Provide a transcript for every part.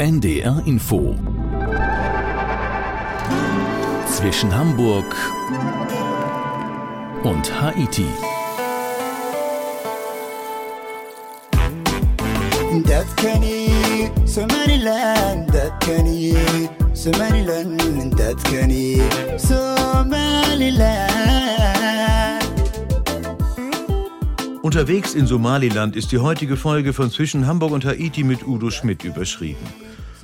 NDR Info zwischen Hamburg und Haiti. Dat kan je, Somaliland, dat kan je, Somaliland, dat kan je, Somaliland. Unterwegs in Somaliland ist die heutige Folge von Zwischen Hamburg und Haiti mit Udo Schmidt überschrieben.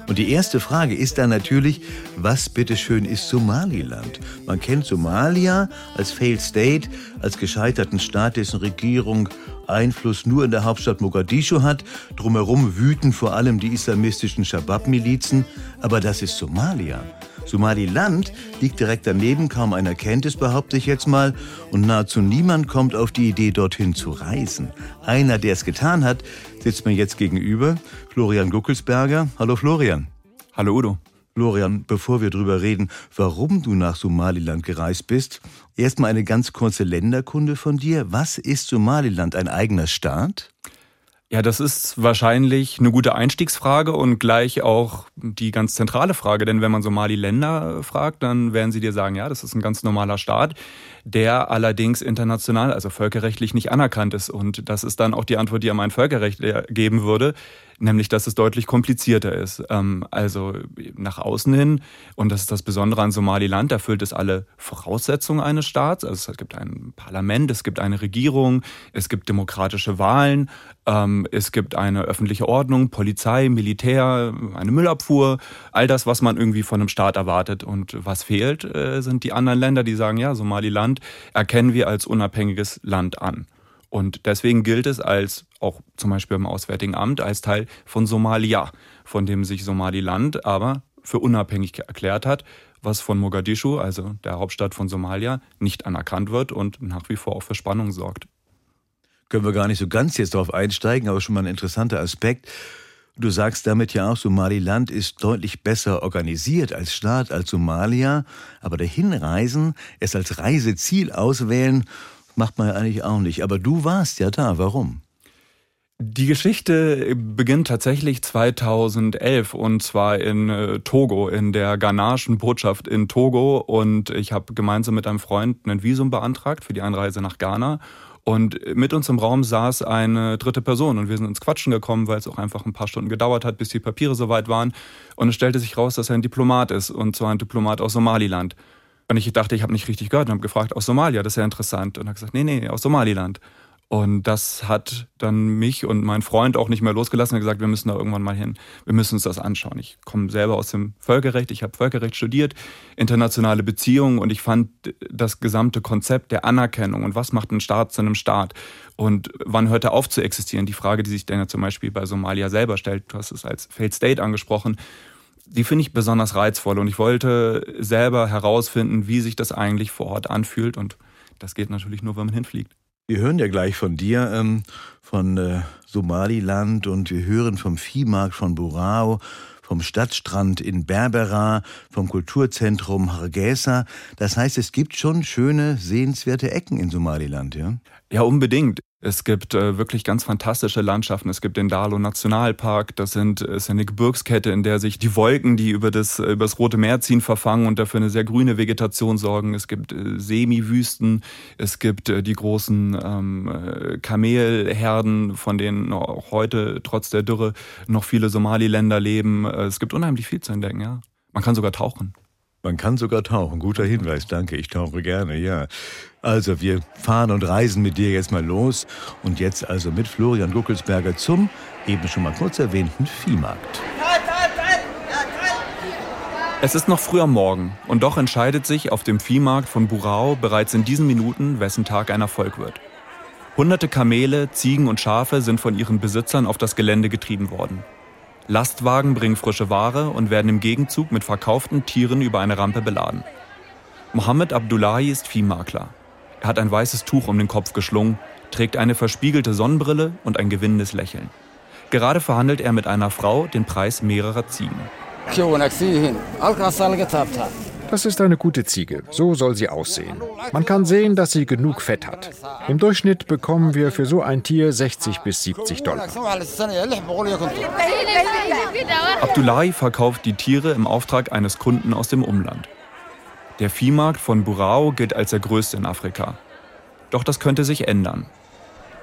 Und die erste Frage ist dann natürlich, was bitteschön ist Somaliland? Man kennt Somalia als Failed State, als gescheiterten Staat, dessen Regierung Einfluss nur in der Hauptstadt Mogadischu hat. Drumherum wüten vor allem die islamistischen Shabab-Milizen. Aber das ist Somalia. Somaliland liegt direkt daneben, kaum einer kennt es, behaupte ich jetzt mal, und nahezu niemand kommt auf die Idee, dorthin zu reisen. Einer, der es getan hat, sitzt mir jetzt gegenüber, Florian Guckelsberger. Hallo Florian. Hallo Udo. Florian, bevor wir drüber reden, warum du nach Somaliland gereist bist, erstmal eine ganz kurze Länderkunde von dir. Was ist Somaliland? Ein eigener Staat? Ja, das ist wahrscheinlich eine gute Einstiegsfrage und gleich auch die ganz zentrale Frage, denn wenn man Somali-Länder fragt, dann werden sie dir sagen, ja, das ist ein ganz normaler Staat, der allerdings international, also völkerrechtlich nicht anerkannt ist. Und das ist dann auch die Antwort, die er mein Völkerrecht geben würde nämlich dass es deutlich komplizierter ist. Ähm, also nach außen hin, und das ist das Besondere an Somaliland, erfüllt es alle Voraussetzungen eines Staats. Also es gibt ein Parlament, es gibt eine Regierung, es gibt demokratische Wahlen, ähm, es gibt eine öffentliche Ordnung, Polizei, Militär, eine Müllabfuhr, all das, was man irgendwie von einem Staat erwartet. Und was fehlt, äh, sind die anderen Länder, die sagen, ja, Somaliland erkennen wir als unabhängiges Land an. Und deswegen gilt es als, auch zum Beispiel im Auswärtigen Amt, als Teil von Somalia, von dem sich Somaliland aber für unabhängig erklärt hat, was von Mogadischu, also der Hauptstadt von Somalia, nicht anerkannt wird und nach wie vor auch für Spannung sorgt. Können wir gar nicht so ganz jetzt darauf einsteigen, aber schon mal ein interessanter Aspekt. Du sagst damit ja auch, Somaliland ist deutlich besser organisiert als Staat, als Somalia, aber der Hinreisen, es als Reiseziel auswählen Macht man ja eigentlich auch nicht. Aber du warst ja da. Warum? Die Geschichte beginnt tatsächlich 2011 und zwar in äh, Togo, in der ghanaischen Botschaft in Togo. Und ich habe gemeinsam mit einem Freund ein Visum beantragt für die Einreise nach Ghana. Und mit uns im Raum saß eine dritte Person und wir sind ins Quatschen gekommen, weil es auch einfach ein paar Stunden gedauert hat, bis die Papiere soweit waren. Und es stellte sich raus, dass er ein Diplomat ist und zwar ein Diplomat aus Somaliland. Und ich dachte, ich habe nicht richtig gehört und habe gefragt, aus Somalia, das ist ja interessant. Und er hat gesagt, nee, nee, aus Somaliland. Und das hat dann mich und meinen Freund auch nicht mehr losgelassen und gesagt, wir müssen da irgendwann mal hin. Wir müssen uns das anschauen. Ich komme selber aus dem Völkerrecht, ich habe Völkerrecht studiert, internationale Beziehungen und ich fand das gesamte Konzept der Anerkennung und was macht ein Staat zu einem Staat und wann hört er auf zu existieren? Die Frage, die sich dann ja zum Beispiel bei Somalia selber stellt, du hast es als Failed State angesprochen, die finde ich besonders reizvoll und ich wollte selber herausfinden, wie sich das eigentlich vor Ort anfühlt und das geht natürlich nur, wenn man hinfliegt. Wir hören ja gleich von dir, ähm, von äh, Somaliland und wir hören vom Viehmarkt von Burao, vom Stadtstrand in Berbera, vom Kulturzentrum Hargeisa. Das heißt, es gibt schon schöne, sehenswerte Ecken in Somaliland, ja? Ja, unbedingt. Es gibt äh, wirklich ganz fantastische Landschaften. Es gibt den Dalo Nationalpark. Das sind, ist eine Gebirgskette, in der sich die Wolken, die über das, über das Rote Meer ziehen, verfangen und dafür eine sehr grüne Vegetation sorgen. Es gibt äh, Semi-Wüsten. Es gibt äh, die großen ähm, äh, Kamelherden, von denen auch heute trotz der Dürre noch viele Somaliländer leben. Äh, es gibt unheimlich viel zu entdecken, ja. Man kann sogar tauchen. Man kann sogar tauchen. Guter Hinweis, danke. Ich tauche gerne, ja. Also, wir fahren und reisen mit dir jetzt mal los. Und jetzt also mit Florian Guckelsberger zum eben schon mal kurz erwähnten Viehmarkt. Es ist noch früh am Morgen und doch entscheidet sich auf dem Viehmarkt von Burao bereits in diesen Minuten, wessen Tag ein Erfolg wird. Hunderte Kamele, Ziegen und Schafe sind von ihren Besitzern auf das Gelände getrieben worden. Lastwagen bringen frische Ware und werden im Gegenzug mit verkauften Tieren über eine Rampe beladen. Mohammed Abdullahi ist Viehmakler. Er hat ein weißes Tuch um den Kopf geschlungen, trägt eine verspiegelte Sonnenbrille und ein gewinnendes Lächeln. Gerade verhandelt er mit einer Frau den Preis mehrerer Ziegen. Das ist eine gute Ziege. So soll sie aussehen. Man kann sehen, dass sie genug Fett hat. Im Durchschnitt bekommen wir für so ein Tier 60 bis 70 Dollar. Abdullahi verkauft die Tiere im Auftrag eines Kunden aus dem Umland. Der Viehmarkt von Burao gilt als der größte in Afrika. Doch das könnte sich ändern.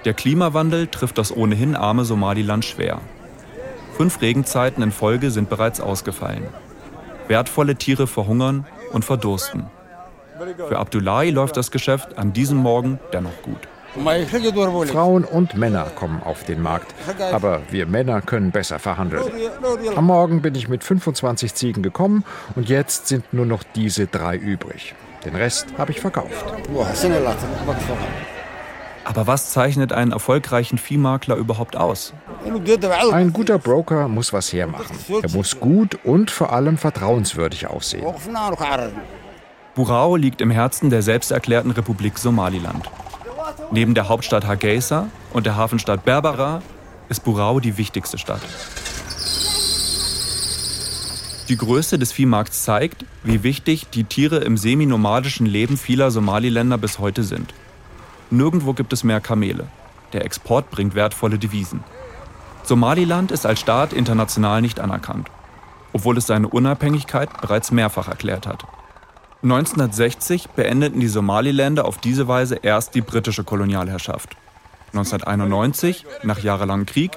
Der Klimawandel trifft das ohnehin arme Somaliland schwer. Fünf Regenzeiten in Folge sind bereits ausgefallen. Wertvolle Tiere verhungern und verdursten. Für Abdullahi läuft das Geschäft an diesem Morgen dennoch gut. Frauen und Männer kommen auf den Markt, aber wir Männer können besser verhandeln. Am Morgen bin ich mit 25 Ziegen gekommen und jetzt sind nur noch diese drei übrig. Den Rest habe ich verkauft. Aber was zeichnet einen erfolgreichen Viehmakler überhaupt aus? Ein guter Broker muss was hermachen. Er muss gut und vor allem vertrauenswürdig aussehen. Burao liegt im Herzen der selbsterklärten Republik Somaliland. Neben der Hauptstadt Hargeisa und der Hafenstadt Berbera ist Burao die wichtigste Stadt. Die Größe des Viehmarkts zeigt, wie wichtig die Tiere im seminomadischen Leben vieler Somaliländer bis heute sind. Nirgendwo gibt es mehr Kamele. Der Export bringt wertvolle Devisen. Somaliland ist als Staat international nicht anerkannt, obwohl es seine Unabhängigkeit bereits mehrfach erklärt hat. 1960 beendeten die Somaliländer auf diese Weise erst die britische Kolonialherrschaft. 1991, nach jahrelangem Krieg,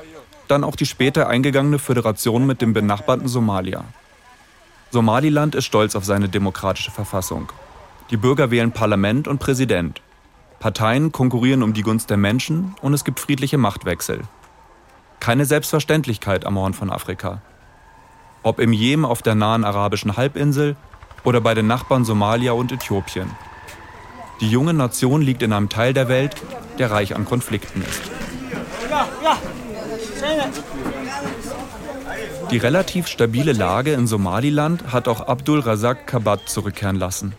dann auch die später eingegangene Föderation mit dem benachbarten Somalia. Somaliland ist stolz auf seine demokratische Verfassung. Die Bürger wählen Parlament und Präsident. Parteien konkurrieren um die Gunst der Menschen und es gibt friedliche Machtwechsel. Keine Selbstverständlichkeit am Horn von Afrika. Ob im Jemen auf der nahen arabischen Halbinsel oder bei den Nachbarn Somalia und Äthiopien. Die junge Nation liegt in einem Teil der Welt, der reich an Konflikten ist. Die relativ stabile Lage in Somaliland hat auch Abdul Razak Kabat zurückkehren lassen.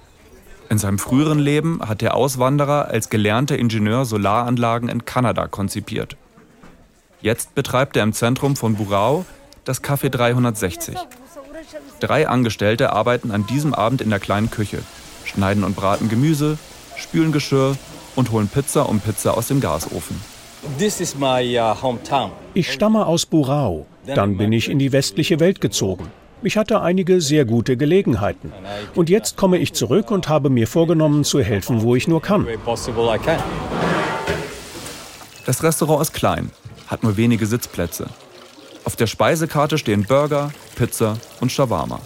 In seinem früheren Leben hat der Auswanderer als gelernter Ingenieur Solaranlagen in Kanada konzipiert. Jetzt betreibt er im Zentrum von Burao das Café 360. Drei Angestellte arbeiten an diesem Abend in der kleinen Küche, schneiden und braten Gemüse, spülen Geschirr und holen Pizza um Pizza aus dem Gasofen. Uh, ich stamme aus Burao. Dann bin ich in die westliche Welt gezogen. Ich hatte einige sehr gute Gelegenheiten. Und jetzt komme ich zurück und habe mir vorgenommen, zu helfen, wo ich nur kann. Das Restaurant ist klein, hat nur wenige Sitzplätze. Auf der Speisekarte stehen Burger, Pizza und Shawarma.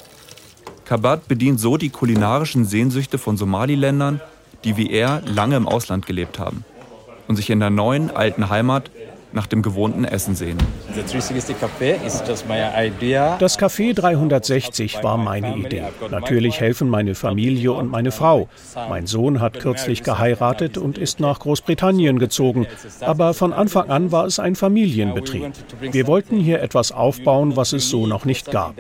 Kabat bedient so die kulinarischen Sehnsüchte von Somaliländern, die wie er lange im Ausland gelebt haben und sich in der neuen, alten Heimat nach dem gewohnten Essen sehen. Das Café 360 war meine Idee. Natürlich helfen meine Familie und meine Frau. Mein Sohn hat kürzlich geheiratet und ist nach Großbritannien gezogen. Aber von Anfang an war es ein Familienbetrieb. Wir wollten hier etwas aufbauen, was es so noch nicht gab.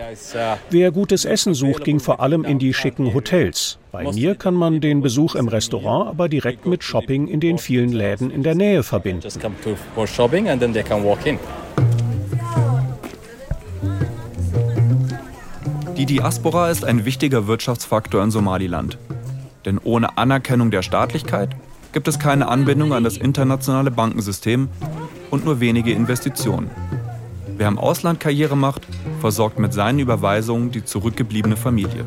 Wer gutes Essen sucht, ging vor allem in die schicken Hotels. Bei mir kann man den Besuch im Restaurant aber direkt mit Shopping in den vielen Läden in der Nähe verbinden. Die Diaspora ist ein wichtiger Wirtschaftsfaktor in Somaliland. Denn ohne Anerkennung der Staatlichkeit gibt es keine Anbindung an das internationale Bankensystem und nur wenige Investitionen. Wer im Ausland Karriere macht, versorgt mit seinen Überweisungen die zurückgebliebene Familie.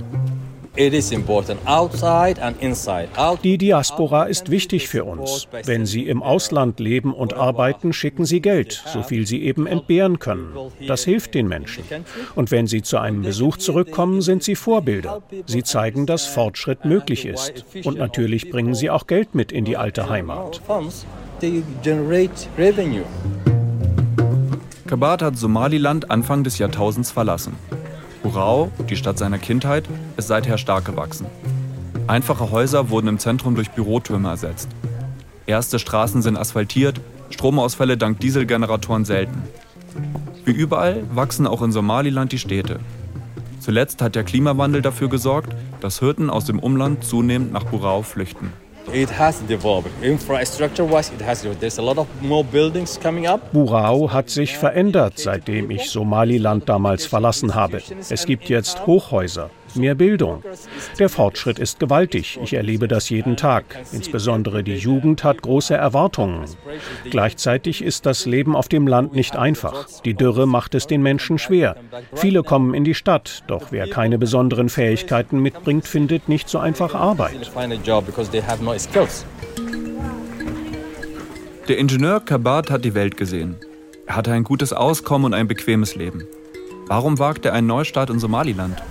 Die Diaspora ist wichtig für uns. Wenn Sie im Ausland leben und arbeiten, schicken Sie Geld, so viel Sie eben entbehren können. Das hilft den Menschen. Und wenn Sie zu einem Besuch zurückkommen, sind Sie Vorbilder. Sie zeigen, dass Fortschritt möglich ist. Und natürlich bringen Sie auch Geld mit in die alte Heimat. Kabat hat Somaliland Anfang des Jahrtausends verlassen. Burao, die Stadt seiner Kindheit, ist seither stark gewachsen. Einfache Häuser wurden im Zentrum durch Bürotürme ersetzt. Erste Straßen sind asphaltiert, Stromausfälle dank Dieselgeneratoren selten. Wie überall wachsen auch in Somaliland die Städte. Zuletzt hat der Klimawandel dafür gesorgt, dass Hirten aus dem Umland zunehmend nach Burao flüchten. Burao hat sich verändert, seitdem ich Somaliland damals verlassen habe. Es gibt jetzt Hochhäuser. Mehr Bildung. Der Fortschritt ist gewaltig. Ich erlebe das jeden Tag. Insbesondere die Jugend hat große Erwartungen. Gleichzeitig ist das Leben auf dem Land nicht einfach. Die Dürre macht es den Menschen schwer. Viele kommen in die Stadt, doch wer keine besonderen Fähigkeiten mitbringt, findet nicht so einfach Arbeit. Der Ingenieur Kabat hat die Welt gesehen. Er hatte ein gutes Auskommen und ein bequemes Leben. Warum wagt er einen Neustart in Somaliland?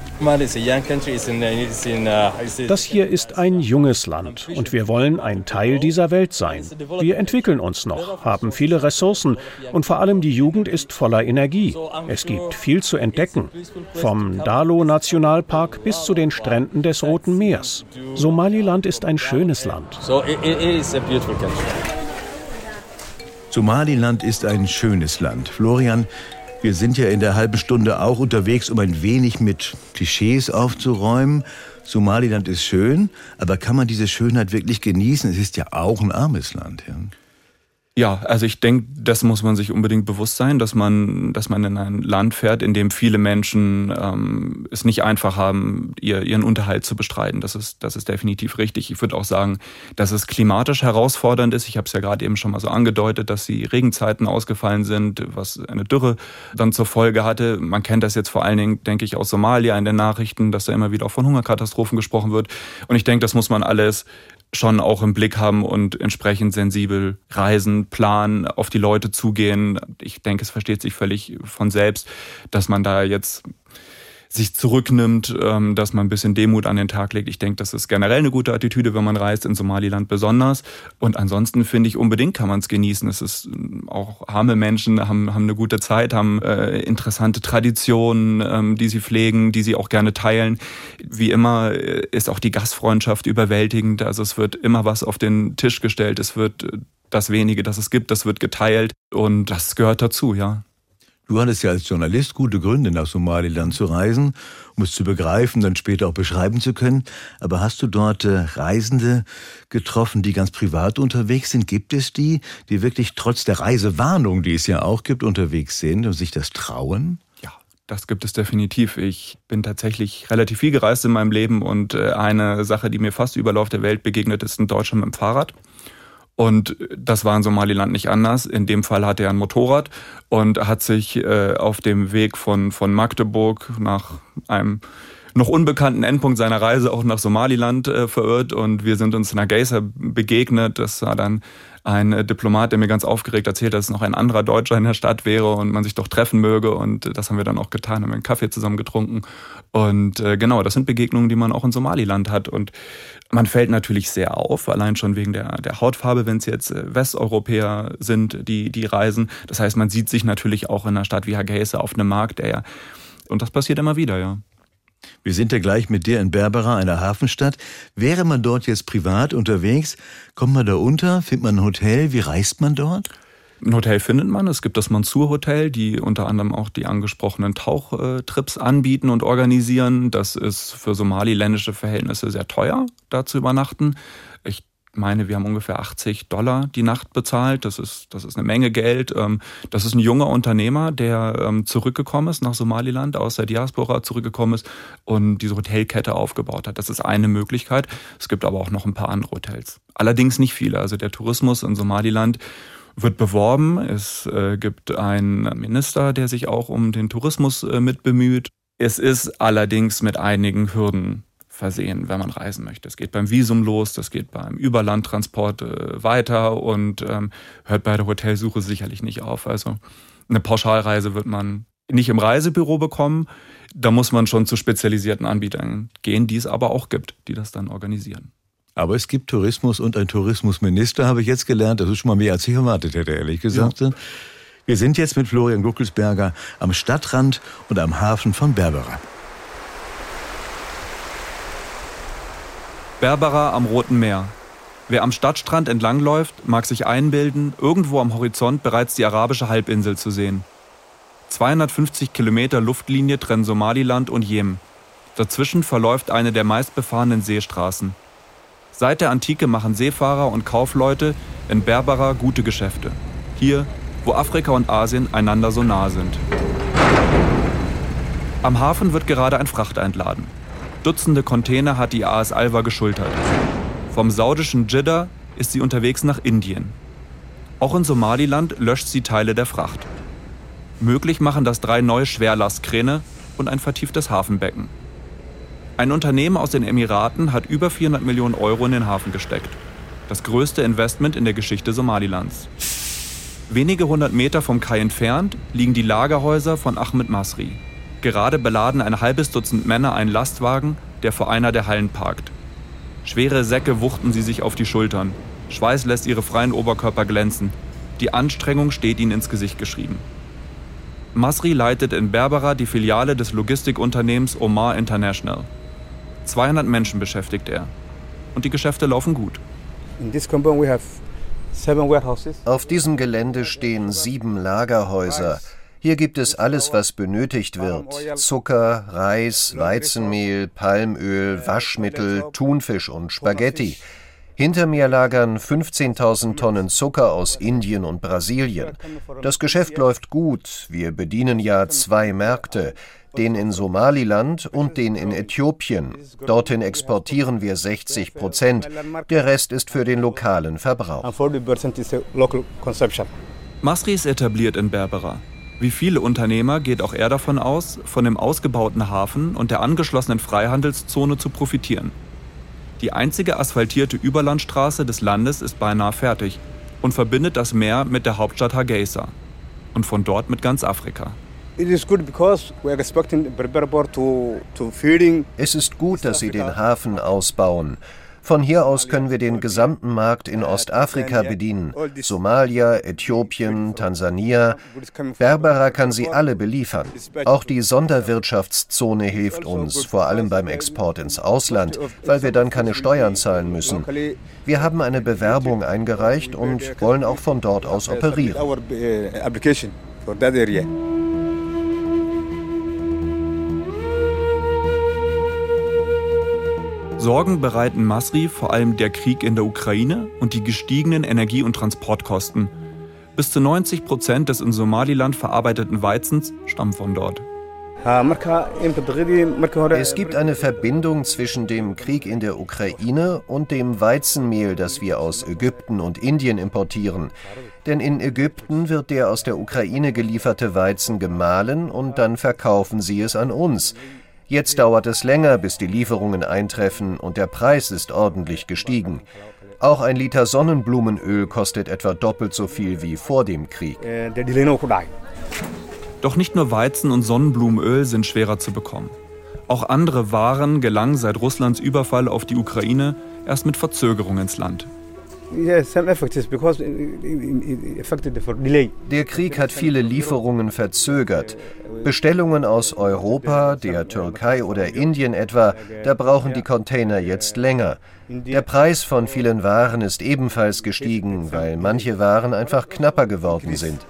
Das hier ist ein junges Land und wir wollen ein Teil dieser Welt sein. Wir entwickeln uns noch, haben viele Ressourcen und vor allem die Jugend ist voller Energie. Es gibt viel zu entdecken, vom Dalo-Nationalpark bis zu den Stränden des Roten Meers. Somaliland ist ein schönes Land. Somaliland ist ein schönes Land. Florian, wir sind ja in der halben Stunde auch unterwegs, um ein wenig mit Klischees aufzuräumen. Somaliland ist schön, aber kann man diese Schönheit wirklich genießen? Es ist ja auch ein armes Land. Ja. Ja, also ich denke, das muss man sich unbedingt bewusst sein, dass man, dass man in ein Land fährt, in dem viele Menschen ähm, es nicht einfach haben, ihr, ihren Unterhalt zu bestreiten. Das ist, das ist definitiv richtig. Ich würde auch sagen, dass es klimatisch herausfordernd ist. Ich habe es ja gerade eben schon mal so angedeutet, dass die Regenzeiten ausgefallen sind, was eine Dürre dann zur Folge hatte. Man kennt das jetzt vor allen Dingen, denke ich, aus Somalia in den Nachrichten, dass da immer wieder auch von Hungerkatastrophen gesprochen wird. Und ich denke, das muss man alles schon auch im Blick haben und entsprechend sensibel reisen, planen, auf die Leute zugehen. Ich denke, es versteht sich völlig von selbst, dass man da jetzt sich zurücknimmt, ähm, dass man ein bisschen Demut an den Tag legt. Ich denke, das ist generell eine gute Attitüde, wenn man reist, in Somaliland besonders. Und ansonsten finde ich, unbedingt kann man es genießen. Es ist ähm, auch arme Menschen, haben, haben eine gute Zeit, haben äh, interessante Traditionen, ähm, die sie pflegen, die sie auch gerne teilen. Wie immer äh, ist auch die Gastfreundschaft überwältigend. Also es wird immer was auf den Tisch gestellt. Es wird äh, das wenige, das es gibt, das wird geteilt. Und das gehört dazu, ja. Du hattest ja als Journalist gute Gründe, nach Somaliland zu reisen, um es zu begreifen, dann später auch beschreiben zu können. Aber hast du dort äh, Reisende getroffen, die ganz privat unterwegs sind? Gibt es die, die wirklich trotz der Reisewarnung, die es ja auch gibt, unterwegs sind und sich das trauen? Ja, Das gibt es definitiv. Ich bin tatsächlich relativ viel gereist in meinem Leben und äh, eine Sache, die mir fast überall auf der Welt begegnet, ist ein Deutscher mit dem Fahrrad. Und das war in Somaliland nicht anders. In dem Fall hatte er ein Motorrad und hat sich äh, auf dem Weg von, von Magdeburg nach einem noch unbekannten Endpunkt seiner Reise auch nach Somaliland äh, verirrt und wir sind uns in Hargeisa begegnet. Das war dann ein äh, Diplomat, der mir ganz aufgeregt erzählt, dass es noch ein anderer Deutscher in der Stadt wäre und man sich doch treffen möge. Und das haben wir dann auch getan, haben einen Kaffee zusammen getrunken. Und äh, genau, das sind Begegnungen, die man auch in Somaliland hat. Und man fällt natürlich sehr auf, allein schon wegen der, der Hautfarbe, wenn es jetzt äh, Westeuropäer sind, die, die reisen. Das heißt, man sieht sich natürlich auch in einer Stadt wie Hargeisa auf einem Markt, der ja, und das passiert immer wieder, ja. Wir sind ja gleich mit dir in Berbera, einer Hafenstadt. Wäre man dort jetzt privat unterwegs, kommt man da unter, findet man ein Hotel, wie reist man dort? Ein Hotel findet man. Es gibt das Mansur Hotel, die unter anderem auch die angesprochenen Tauchtrips anbieten und organisieren. Das ist für somaliländische Verhältnisse sehr teuer, da zu übernachten. Ich meine, wir haben ungefähr 80 Dollar die Nacht bezahlt. Das ist, das ist eine Menge Geld. Ähm, das ist ein junger Unternehmer, der ähm, zurückgekommen ist nach Somaliland, aus der Diaspora zurückgekommen ist und diese Hotelkette aufgebaut hat. Das ist eine Möglichkeit. Es gibt aber auch noch ein paar andere Hotels. Allerdings nicht viele. Also der Tourismus in Somaliland wird beworben. Es äh, gibt einen Minister, der sich auch um den Tourismus äh, mit bemüht. Es ist allerdings mit einigen Hürden versehen, wenn man reisen möchte. Es geht beim Visum los, das geht beim Überlandtransport äh, weiter und ähm, hört bei der Hotelsuche sicherlich nicht auf. Also eine Pauschalreise wird man nicht im Reisebüro bekommen. Da muss man schon zu spezialisierten Anbietern gehen, die es aber auch gibt, die das dann organisieren. Aber es gibt Tourismus und ein Tourismusminister, habe ich jetzt gelernt. Das ist schon mal mehr, als ich erwartet hätte, ehrlich gesagt. Ja. Wir sind jetzt mit Florian Guckelsberger am Stadtrand und am Hafen von Berbera. Berbera am Roten Meer. Wer am Stadtstrand entlangläuft, mag sich einbilden, irgendwo am Horizont bereits die arabische Halbinsel zu sehen. 250 Kilometer Luftlinie trennen Somaliland und Jemen. Dazwischen verläuft eine der meistbefahrenen Seestraßen. Seit der Antike machen Seefahrer und Kaufleute in Berbera gute Geschäfte. Hier, wo Afrika und Asien einander so nah sind. Am Hafen wird gerade ein Frachter entladen. Dutzende Container hat die AS Alva geschultert. Vom saudischen Jeddah ist sie unterwegs nach Indien. Auch in Somaliland löscht sie Teile der Fracht. Möglich machen das drei neue Schwerlastkräne und ein vertieftes Hafenbecken. Ein Unternehmen aus den Emiraten hat über 400 Millionen Euro in den Hafen gesteckt. Das größte Investment in der Geschichte Somalilands. Wenige hundert Meter vom Kai entfernt liegen die Lagerhäuser von Ahmed Masri. Gerade beladen ein halbes Dutzend Männer einen Lastwagen, der vor einer der Hallen parkt. Schwere Säcke wuchten sie sich auf die Schultern. Schweiß lässt ihre freien Oberkörper glänzen. Die Anstrengung steht ihnen ins Gesicht geschrieben. Masri leitet in Berbera die Filiale des Logistikunternehmens Omar International. 200 Menschen beschäftigt er. Und die Geschäfte laufen gut. Auf diesem Gelände stehen sieben Lagerhäuser. Hier gibt es alles, was benötigt wird. Zucker, Reis, Weizenmehl, Palmöl, Waschmittel, Thunfisch und Spaghetti. Hinter mir lagern 15.000 Tonnen Zucker aus Indien und Brasilien. Das Geschäft läuft gut. Wir bedienen ja zwei Märkte, den in Somaliland und den in Äthiopien. Dorthin exportieren wir 60 Prozent. Der Rest ist für den lokalen Verbrauch. Masri ist etabliert in Berbera. Wie viele Unternehmer geht auch er davon aus, von dem ausgebauten Hafen und der angeschlossenen Freihandelszone zu profitieren. Die einzige asphaltierte Überlandstraße des Landes ist beinahe fertig und verbindet das Meer mit der Hauptstadt Hargeisa und von dort mit ganz Afrika. Es ist gut, dass sie den Hafen ausbauen. Von hier aus können wir den gesamten Markt in Ostafrika bedienen. Somalia, Äthiopien, Tansania. Berbera kann sie alle beliefern. Auch die Sonderwirtschaftszone hilft uns, vor allem beim Export ins Ausland, weil wir dann keine Steuern zahlen müssen. Wir haben eine Bewerbung eingereicht und wollen auch von dort aus operieren. Sorgen bereiten Masri vor allem der Krieg in der Ukraine und die gestiegenen Energie- und Transportkosten. Bis zu 90 Prozent des in Somaliland verarbeiteten Weizens stammen von dort. Es gibt eine Verbindung zwischen dem Krieg in der Ukraine und dem Weizenmehl, das wir aus Ägypten und Indien importieren. Denn in Ägypten wird der aus der Ukraine gelieferte Weizen gemahlen und dann verkaufen sie es an uns. Jetzt dauert es länger, bis die Lieferungen eintreffen und der Preis ist ordentlich gestiegen. Auch ein Liter Sonnenblumenöl kostet etwa doppelt so viel wie vor dem Krieg. Doch nicht nur Weizen und Sonnenblumenöl sind schwerer zu bekommen. Auch andere Waren gelangen seit Russlands Überfall auf die Ukraine erst mit Verzögerung ins Land. Der Krieg hat viele Lieferungen verzögert. Bestellungen aus Europa, der Türkei oder Indien etwa, da brauchen die Container jetzt länger. Der Preis von vielen Waren ist ebenfalls gestiegen, weil manche Waren einfach knapper geworden sind.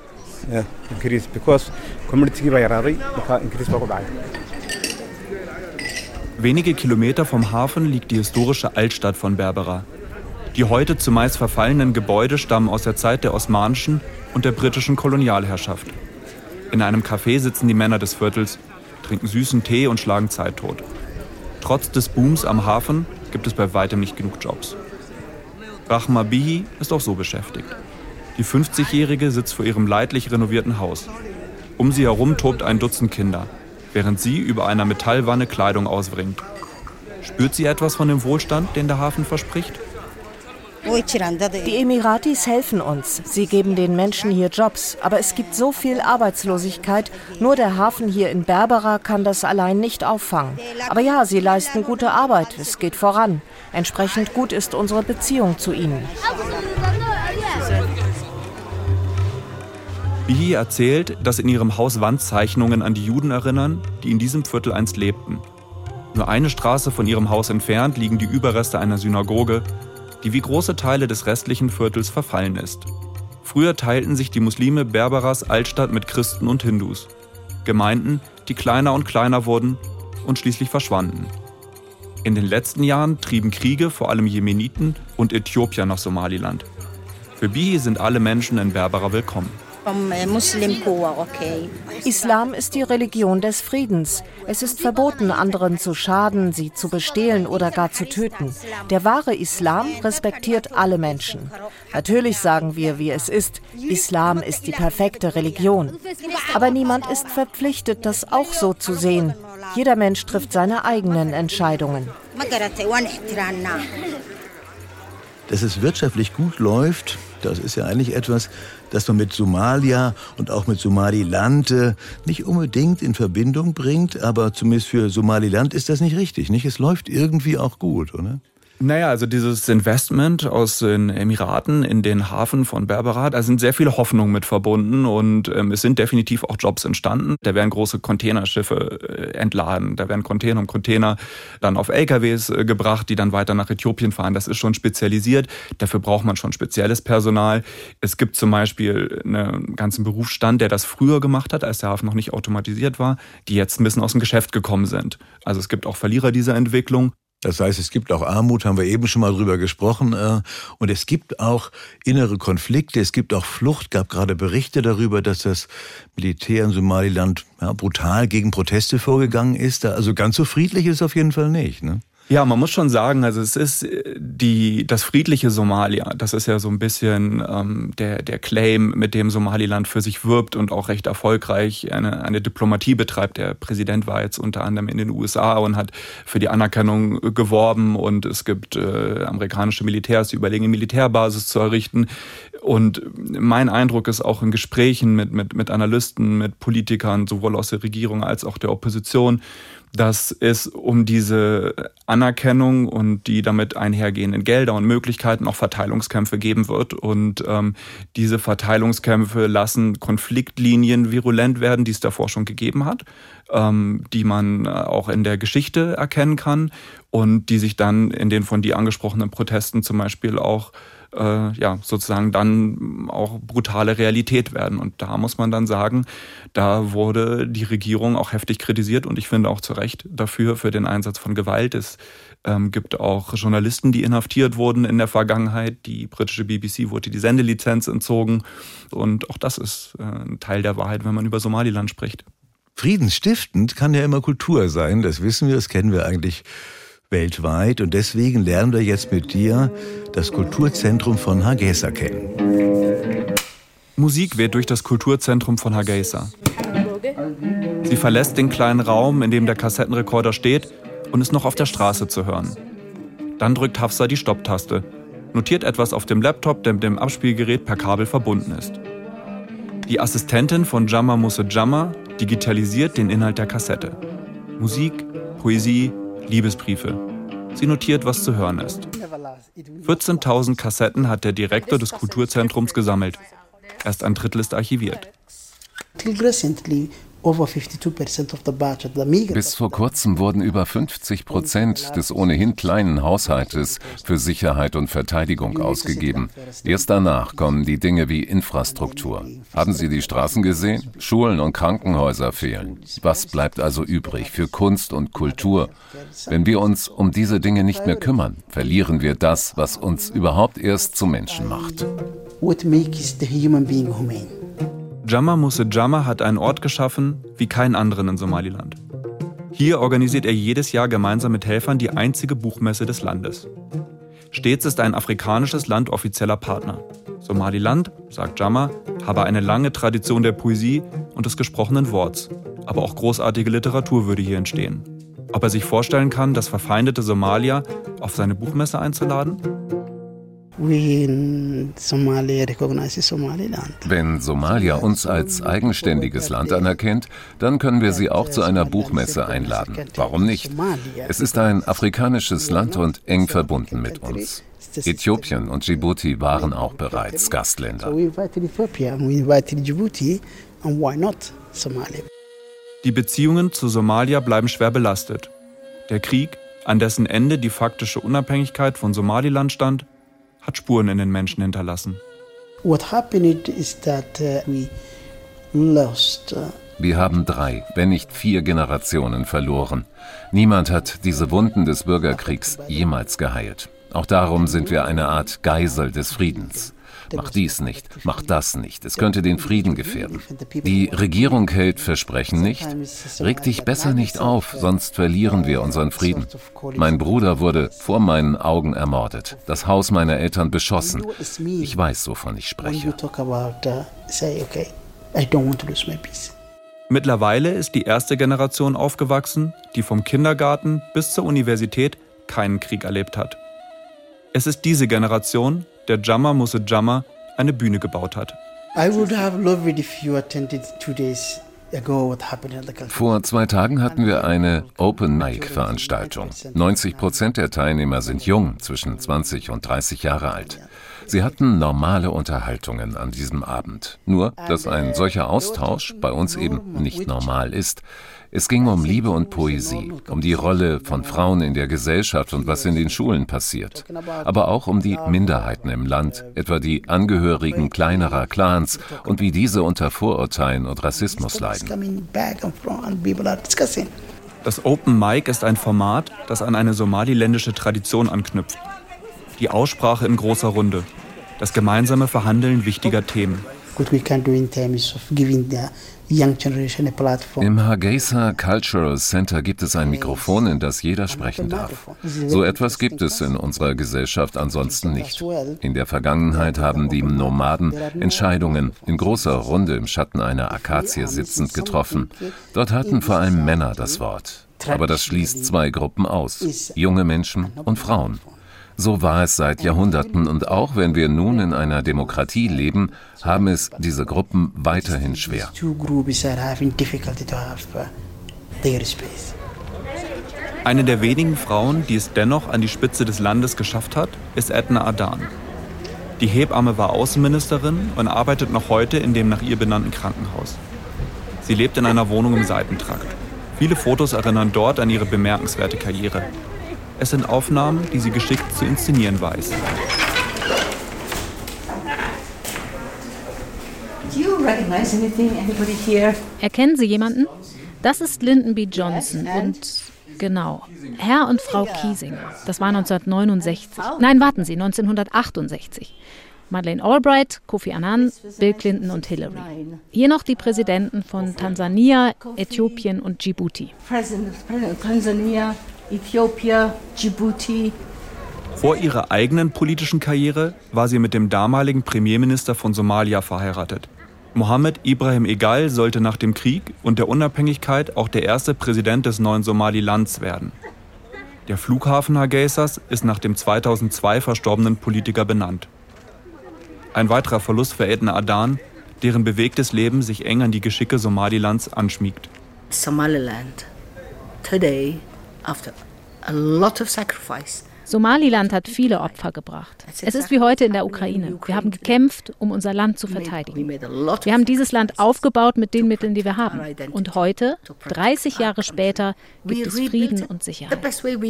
Wenige Kilometer vom Hafen liegt die historische Altstadt von Berbera. Die heute zumeist verfallenen Gebäude stammen aus der Zeit der osmanischen und der britischen Kolonialherrschaft. In einem Café sitzen die Männer des Viertels, trinken süßen Tee und schlagen Zeit tot. Trotz des Booms am Hafen gibt es bei weitem nicht genug Jobs. Rahma Bihi ist auch so beschäftigt. Die 50-Jährige sitzt vor ihrem leidlich renovierten Haus. Um sie herum tobt ein Dutzend Kinder, während sie über einer Metallwanne Kleidung ausbringt. Spürt sie etwas von dem Wohlstand, den der Hafen verspricht? Die Emiratis helfen uns. Sie geben den Menschen hier Jobs. Aber es gibt so viel Arbeitslosigkeit. Nur der Hafen hier in Berbera kann das allein nicht auffangen. Aber ja, sie leisten gute Arbeit. Es geht voran. Entsprechend gut ist unsere Beziehung zu ihnen. Bihi erzählt, dass in ihrem Haus Wandzeichnungen an die Juden erinnern, die in diesem Viertel einst lebten. Nur eine Straße von ihrem Haus entfernt liegen die Überreste einer Synagoge, die wie große Teile des restlichen Viertels verfallen ist. Früher teilten sich die Muslime Berberas Altstadt mit Christen und Hindus. Gemeinden, die kleiner und kleiner wurden und schließlich verschwanden. In den letzten Jahren trieben Kriege vor allem Jemeniten und Äthiopier nach Somaliland. Für Bihi sind alle Menschen in Berbera willkommen. Islam ist die Religion des Friedens. Es ist verboten, anderen zu schaden, sie zu bestehlen oder gar zu töten. Der wahre Islam respektiert alle Menschen. Natürlich sagen wir, wie es ist. Islam ist die perfekte Religion. Aber niemand ist verpflichtet, das auch so zu sehen. Jeder Mensch trifft seine eigenen Entscheidungen. Dass es wirtschaftlich gut läuft, das ist ja eigentlich etwas, das man mit Somalia und auch mit Somaliland äh, nicht unbedingt in Verbindung bringt, aber zumindest für Somaliland ist das nicht richtig, nicht? Es läuft irgendwie auch gut, oder? Naja, also dieses Investment aus den Emiraten in den Hafen von Berbera, da sind sehr viele Hoffnungen mit verbunden und ähm, es sind definitiv auch Jobs entstanden. Da werden große Containerschiffe äh, entladen, da werden Container um Container dann auf LKWs äh, gebracht, die dann weiter nach Äthiopien fahren. Das ist schon spezialisiert. Dafür braucht man schon spezielles Personal. Es gibt zum Beispiel einen ganzen Berufsstand, der das früher gemacht hat, als der Hafen noch nicht automatisiert war, die jetzt ein bisschen aus dem Geschäft gekommen sind. Also es gibt auch Verlierer dieser Entwicklung. Das heißt, es gibt auch Armut, haben wir eben schon mal drüber gesprochen. Äh, und es gibt auch innere Konflikte, es gibt auch Flucht. gab gerade Berichte darüber, dass das Militär in Somaliland brutal gegen Proteste vorgegangen ist. Also ganz so friedlich ist es auf jeden Fall nicht. Ne? Ja, man muss schon sagen, also es ist äh, die, das friedliche Somalia, das ist ja so ein bisschen ähm, der, der Claim, mit dem Somaliland für sich wirbt und auch recht erfolgreich eine, eine Diplomatie betreibt. Der Präsident war jetzt unter anderem in den USA und hat für die Anerkennung geworben und es gibt äh, amerikanische Militärs, die überlegen, eine Militärbasis zu errichten. Und mein Eindruck ist auch in Gesprächen mit, mit, mit Analysten, mit Politikern, sowohl aus der Regierung als auch der Opposition, dass es um diese Anerkennung und die damit einhergehenden Gelder und Möglichkeiten auch Verteilungskämpfe geben wird. Und ähm, diese Verteilungskämpfe lassen Konfliktlinien virulent werden, die es davor schon gegeben hat, ähm, die man äh, auch in der Geschichte erkennen kann und die sich dann in den von dir angesprochenen Protesten zum Beispiel auch äh, ja sozusagen dann auch brutale Realität werden. Und da muss man dann sagen, da wurde die Regierung auch heftig kritisiert und ich finde auch zu Recht dafür, für den Einsatz von Gewalt. Es ähm, gibt auch Journalisten, die inhaftiert wurden in der Vergangenheit. Die britische BBC wurde die Sendelizenz entzogen. Und auch das ist äh, ein Teil der Wahrheit, wenn man über Somaliland spricht. Friedensstiftend kann ja immer Kultur sein, das wissen wir, das kennen wir eigentlich weltweit und deswegen lernen wir jetzt mit dir das Kulturzentrum von Hargeisa kennen. Musik wird durch das Kulturzentrum von Hargeisa. Sie verlässt den kleinen Raum, in dem der Kassettenrekorder steht und ist noch auf der Straße zu hören. Dann drückt Hafsa die Stopptaste, notiert etwas auf dem Laptop, der mit dem Abspielgerät per Kabel verbunden ist. Die Assistentin von Jamma Musse Jamma digitalisiert den Inhalt der Kassette. Musik, Poesie, Liebesbriefe. Sie notiert, was zu hören ist. 14.000 Kassetten hat der Direktor des Kulturzentrums gesammelt. Erst ein Drittel ist archiviert. Bis vor kurzem wurden über 50 Prozent des ohnehin kleinen Haushaltes für Sicherheit und Verteidigung ausgegeben. Erst danach kommen die Dinge wie Infrastruktur. Haben Sie die Straßen gesehen? Schulen und Krankenhäuser fehlen. Was bleibt also übrig für Kunst und Kultur? Wenn wir uns um diese Dinge nicht mehr kümmern, verlieren wir das, was uns überhaupt erst zu Menschen macht. What makes the human being humane? Jama Muse Jama hat einen Ort geschaffen wie keinen anderen in Somaliland. Hier organisiert er jedes Jahr gemeinsam mit Helfern die einzige Buchmesse des Landes. Stets ist ein afrikanisches Land offizieller Partner. Somaliland, sagt Jama, habe eine lange Tradition der Poesie und des gesprochenen Worts. Aber auch großartige Literatur würde hier entstehen. Ob er sich vorstellen kann, das verfeindete Somalia auf seine Buchmesse einzuladen? Wenn Somalia uns als eigenständiges Land anerkennt, dann können wir sie auch zu einer Buchmesse einladen. Warum nicht? Es ist ein afrikanisches Land und eng verbunden mit uns. Äthiopien und Djibouti waren auch bereits Gastländer. Die Beziehungen zu Somalia bleiben schwer belastet. Der Krieg, an dessen Ende die faktische Unabhängigkeit von Somaliland stand, hat Spuren in den Menschen hinterlassen. What happened is that uh, we lost uh, wir haben drei, wenn nicht vier Generationen verloren. Niemand hat diese Wunden des Bürgerkriegs jemals geheilt. Auch darum sind wir eine Art Geisel des Friedens. Mach dies nicht, mach das nicht, es könnte den Frieden gefährden. Die Regierung hält Versprechen nicht. Reg dich besser nicht auf, sonst verlieren wir unseren Frieden. Mein Bruder wurde vor meinen Augen ermordet, das Haus meiner Eltern beschossen. Ich weiß, wovon ich spreche. Mittlerweile ist die erste Generation aufgewachsen, die vom Kindergarten bis zur Universität keinen Krieg erlebt hat. Es ist diese Generation, der Jammer Musse Jammer eine Bühne gebaut hat. Vor zwei Tagen hatten wir eine Open Mic Veranstaltung. 90 Prozent der Teilnehmer sind jung, zwischen 20 und 30 Jahre alt. Sie hatten normale Unterhaltungen an diesem Abend. Nur, dass ein solcher Austausch bei uns eben nicht normal ist. Es ging um Liebe und Poesie, um die Rolle von Frauen in der Gesellschaft und was in den Schulen passiert, aber auch um die Minderheiten im Land, etwa die Angehörigen kleinerer Clans und wie diese unter Vorurteilen und Rassismus leiden. Das Open Mic ist ein Format, das an eine somaliländische Tradition anknüpft. Die Aussprache in großer Runde, das gemeinsame Verhandeln wichtiger Themen. Im Hargeisa Cultural Center gibt es ein Mikrofon, in das jeder sprechen darf. So etwas gibt es in unserer Gesellschaft ansonsten nicht. In der Vergangenheit haben die Nomaden Entscheidungen in großer Runde im Schatten einer Akazie sitzend getroffen. Dort hatten vor allem Männer das Wort. Aber das schließt zwei Gruppen aus, junge Menschen und Frauen. So war es seit Jahrhunderten und auch wenn wir nun in einer Demokratie leben, haben es diese Gruppen weiterhin schwer. Eine der wenigen Frauen, die es dennoch an die Spitze des Landes geschafft hat, ist Edna Adan. Die Hebamme war Außenministerin und arbeitet noch heute in dem nach ihr benannten Krankenhaus. Sie lebt in einer Wohnung im Seitentrakt. Viele Fotos erinnern dort an ihre bemerkenswerte Karriere. Es sind Aufnahmen, die sie geschickt zu inszenieren weiß. Erkennen Sie jemanden? Das ist Lyndon B. Johnson und genau, Herr und Frau Kiesinger. Das war 1969. Nein, warten Sie, 1968. Madeleine Albright, Kofi Annan, Bill Clinton und Hillary. Hier noch die Präsidenten von Tansania, Äthiopien und Djibouti. Äthiopien, Djibouti. Vor ihrer eigenen politischen Karriere war sie mit dem damaligen Premierminister von Somalia verheiratet. Mohammed Ibrahim Egal sollte nach dem Krieg und der Unabhängigkeit auch der erste Präsident des neuen Somalilands werden. Der Flughafen Hargeisas ist nach dem 2002 verstorbenen Politiker benannt. Ein weiterer Verlust für Edna Adan, deren bewegtes Leben sich eng an die Geschicke Somalilands anschmiegt. Somaliland today after a lot of sacrifice. Somaliland hat viele Opfer gebracht. Es ist wie heute in der Ukraine. Wir haben gekämpft, um unser Land zu verteidigen. Wir haben dieses Land aufgebaut mit den Mitteln, die wir haben. Und heute, 30 Jahre später, gibt es Frieden und Sicherheit.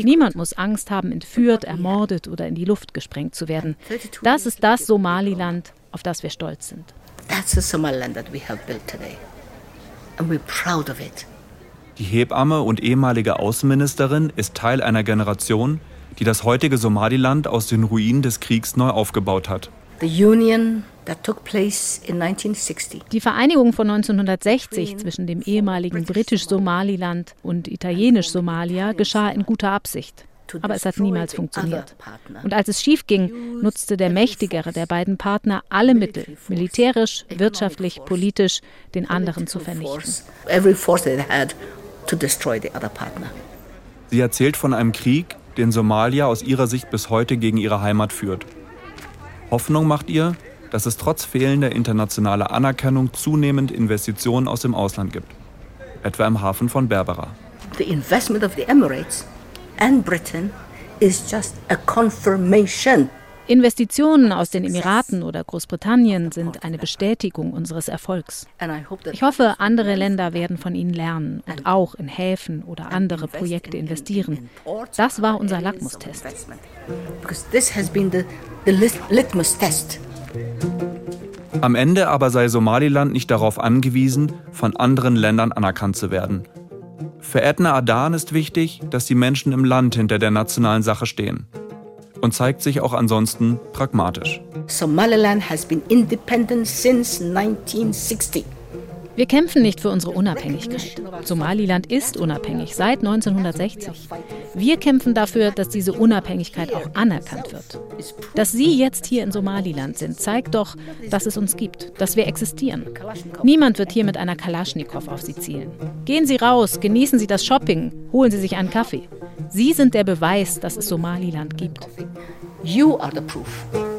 Niemand muss Angst haben, entführt, ermordet oder in die Luft gesprengt zu werden. Das ist das Somaliland, auf das wir stolz sind. That's the Somaliland that we have built today. And we're proud of it. Die Hebamme und ehemalige Außenministerin ist Teil einer Generation, die das heutige Somaliland aus den Ruinen des Kriegs neu aufgebaut hat. Die Vereinigung von 1960 zwischen dem ehemaligen britisch-Somaliland und italienisch-Somalia geschah in guter Absicht. Aber es hat niemals funktioniert. Und als es schief ging, nutzte der mächtigere der beiden Partner alle Mittel, militärisch, wirtschaftlich, politisch, den anderen zu vernichten to destroy the other partner. Sie erzählt von einem Krieg, den Somalia aus ihrer Sicht bis heute gegen ihre Heimat führt. Hoffnung macht ihr, dass es trotz fehlender internationaler Anerkennung zunehmend Investitionen aus dem Ausland gibt, etwa im Hafen von Berbera. The investment of the Emirates and Britain is just a confirmation Investitionen aus den Emiraten oder Großbritannien sind eine Bestätigung unseres Erfolgs. Ich hoffe, andere Länder werden von ihnen lernen und auch in Häfen oder andere Projekte investieren. Das war unser Lackmustest. Am Ende aber sei Somaliland nicht darauf angewiesen, von anderen Ländern anerkannt zu werden. Für Edna Adan ist wichtig, dass die Menschen im Land hinter der nationalen Sache stehen. Und zeigt sich auch ansonsten pragmatisch. Somaliland has been independent since 1960. Wir kämpfen nicht für unsere Unabhängigkeit. Somaliland ist unabhängig seit 1960. Wir kämpfen dafür, dass diese Unabhängigkeit auch anerkannt wird. Dass Sie jetzt hier in Somaliland sind, zeigt doch, dass es uns gibt, dass wir existieren. Niemand wird hier mit einer Kalaschnikow auf Sie zielen. Gehen Sie raus, genießen Sie das Shopping, holen Sie sich einen Kaffee. Sie sind der Beweis, dass es Somaliland gibt. You are the proof.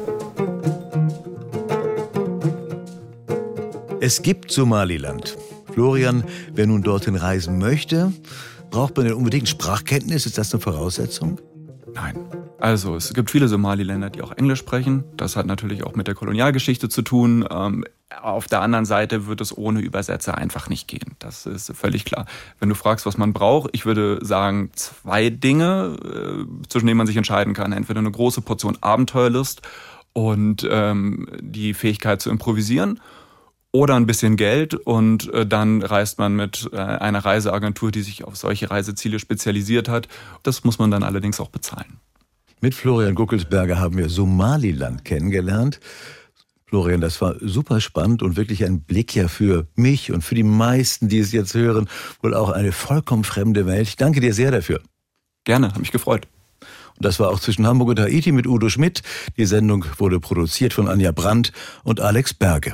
Es gibt Somaliland. Florian, wer nun dorthin reisen möchte, braucht man denn unbedingt Sprachkenntnis? Ist das eine Voraussetzung? Nein. Also es gibt viele Somaliländer, die auch Englisch sprechen. Das hat natürlich auch mit der Kolonialgeschichte zu tun. Ähm, auf der anderen Seite wird es ohne Übersetzer einfach nicht gehen. Das ist völlig klar. Wenn du fragst, was man braucht, ich würde sagen zwei Dinge, äh, zwischen denen man sich entscheiden kann. Entweder eine große Portion Abenteuerlust und ähm, die Fähigkeit zu improvisieren oder ein bisschen Geld und äh, dann reist man mit äh, einer Reiseagentur, die sich auf solche Reiseziele spezialisiert hat. Das muss man dann allerdings auch bezahlen. Mit Florian Guckelsberger haben wir Somaliland kennengelernt. Florian, das war super spannend und wirklich ein Blick ja für mich und für die meisten, die es jetzt hören, wohl auch eine vollkommen fremde Welt. Ich danke dir sehr dafür. Gerne, hat mich gefreut. Und das war auch zwischen Hamburg und Haiti mit Udo Schmidt. Die Sendung wurde produziert von Anja Brandt und Alex Berge.